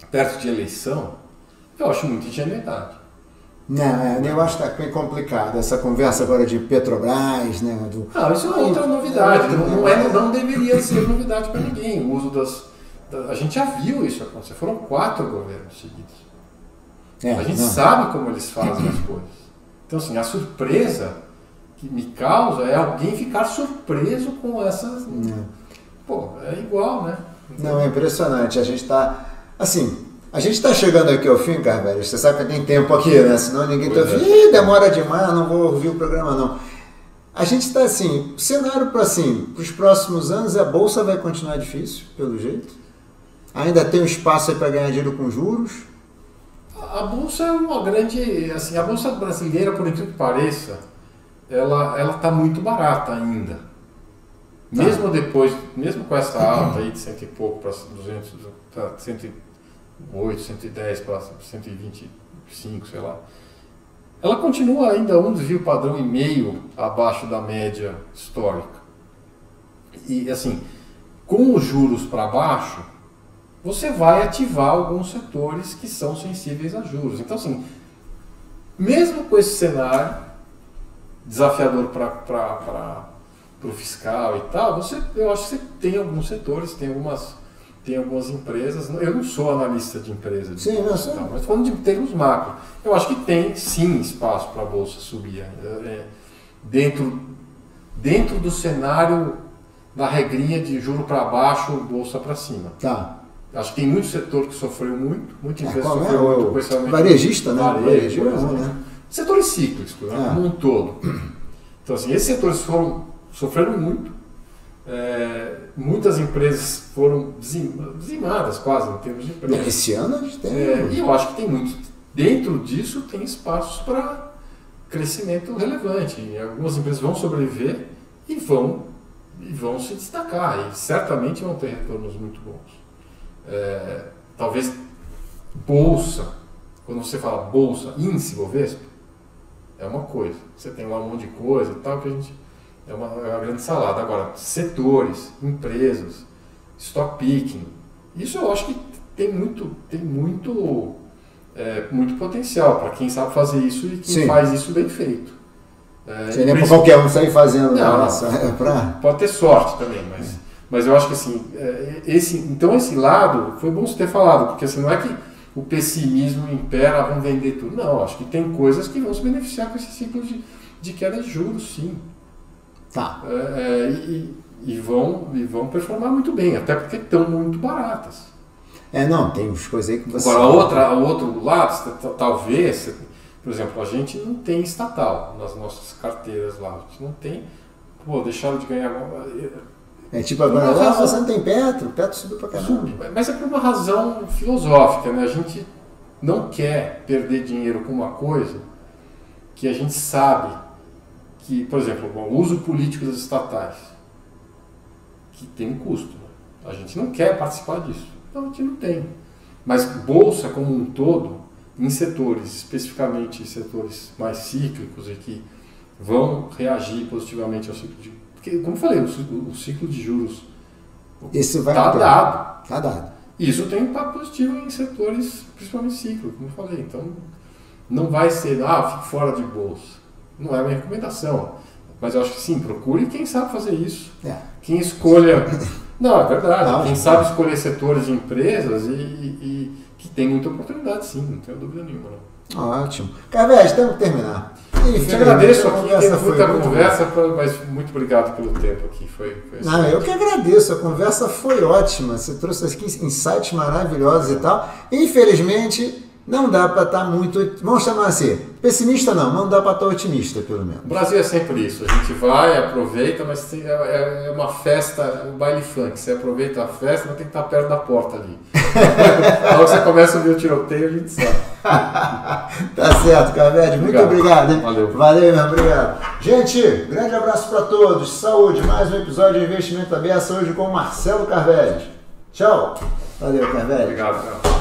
perto de eleição, eu acho muito ingenuidade. Não, é, eu acho que está complicado essa conversa agora de Petrobras, né? Do... Não, isso é outra novidade. Não, não, é, não deveria ser [LAUGHS] novidade para ninguém. O uso das, A gente já viu isso acontecer. Foram quatro governos seguidos. É, a gente não. sabe como eles fazem as coisas. Então, assim, a surpresa que me causa é alguém ficar surpreso com essas. Não. Pô, é igual, né? Não, é impressionante. A gente está. Assim, a gente está chegando aqui ao fim, Carvalho. Você sabe que tem tempo aqui, né? Senão ninguém está. É. demora demais, não vou ouvir o programa, não. A gente está assim, o cenário para assim, os próximos anos, a bolsa vai continuar difícil, pelo jeito. Ainda tem um espaço aí para ganhar dinheiro com juros. A bolsa é uma grande, assim, a bolsa brasileira, por incrível que pareça, ela ela está muito barata ainda. Tá. Mesmo depois, mesmo com essa alta aí de cento e pouco para 200, para 108, 110 para 125, sei lá, ela continua ainda um desvio padrão e meio abaixo da média histórica. E assim, com os juros para baixo, você vai ativar alguns setores que são sensíveis a juros. Então, assim, mesmo com esse cenário, desafiador para o fiscal e tal, você, eu acho que você tem alguns setores, tem algumas, tem algumas empresas. Eu não sou analista de empresa, de sim, não, mas falando de termos macro, eu acho que tem sim espaço para a bolsa subir. É, dentro, dentro do cenário da regrinha de juro para baixo, bolsa para cima. Tá. Acho que tem muito setor que sofreu muito, muita é, empresa é, sofreu é, muito com esse aumento. Varejista, né? Varejo, né? setores cíclicos, né, ah. como um todo. Então, assim, esses setores foram sofreram muito. É, muitas empresas foram dizimadas quase em termos de emprego. Esse ano a gente tem. É, e eu acho que tem muito. Dentro disso tem espaços para crescimento relevante. E algumas empresas vão sobreviver e vão, e vão se destacar. E certamente vão ter retornos muito bons. É, talvez bolsa, quando você fala bolsa, índice Bovespa, é uma coisa. Você tem lá um monte de coisa e tal que a gente é uma, é uma grande salada. Agora, setores, empresas, stock picking, isso eu acho que tem muito, tem muito, é, muito potencial para quem sabe fazer isso e quem Sim. faz isso bem feito. É, Seria para qualquer um sair fazendo. Não, nossa, é pra... Pode ter sorte também, mas, mas eu acho que assim, é, esse, então esse lado foi bom você ter falado, porque assim, não é que o pessimismo impera, vão vender tudo. Não, acho que tem coisas que vão se beneficiar com esse ciclo de, de queda de juros, sim. Tá. É, é, e, e, vão, e vão performar muito bem, até porque estão muito baratas. É, não, tem umas coisas aí que você. Agora, outra, outro lado, talvez, por exemplo, a gente não tem estatal nas nossas carteiras lá. A gente não tem. Pô, deixaram de ganhar. É tipo agora, ah, razão, você não tem Petro, Petro subiu pra caramba. Sube, mas é por uma razão filosófica, né? A gente não quer perder dinheiro com uma coisa que a gente sabe que, por exemplo, o uso político das estatais, que tem um custo. Né? A gente não quer participar disso. Então a gente não tem. Mas bolsa como um todo, em setores, especificamente setores mais cíclicos e que vão reagir positivamente ao ciclo de. Porque, como eu falei, o, o ciclo de juros está dado. Está dado. Isso tem um impacto positivo em setores, principalmente cíclicos, como eu falei. Então, não vai ser, ah, fique fora de bolsa. Não é a minha recomendação. Mas eu acho que sim, procure quem sabe fazer isso. É. Quem escolha. [LAUGHS] Não, é verdade. Não, quem sabe escolher setores de empresas e, e, que tem muita oportunidade, sim, não tenho dúvida nenhuma. Não. Ótimo. Carvés, temos que terminar. Eu te agradeço aqui, tem muita conversa, mas muito obrigado pelo tempo aqui. Foi, foi Não, eu que agradeço, a conversa foi ótima. Você trouxe aqui insights maravilhosos e tal. Infelizmente, não dá para estar tá muito. Vamos chamar assim, pessimista não, não dá para estar tá otimista, pelo menos. O Brasil é sempre isso. A gente vai, aproveita, mas é, é, é uma festa, um baile funk. Você aproveita a festa, mas tem que estar tá perto da porta ali. [LAUGHS] Hora que você começa a ouvir o tiroteio, a gente sabe. [LAUGHS] tá certo, Cavete. Muito obrigado. Hein? Valeu. Valeu, meu obrigado. Gente, grande abraço para todos. Saúde. Mais um episódio de Investimento Aberto hoje com o Marcelo Carvedes. Tchau. Valeu, Carvedes. Obrigado, cara.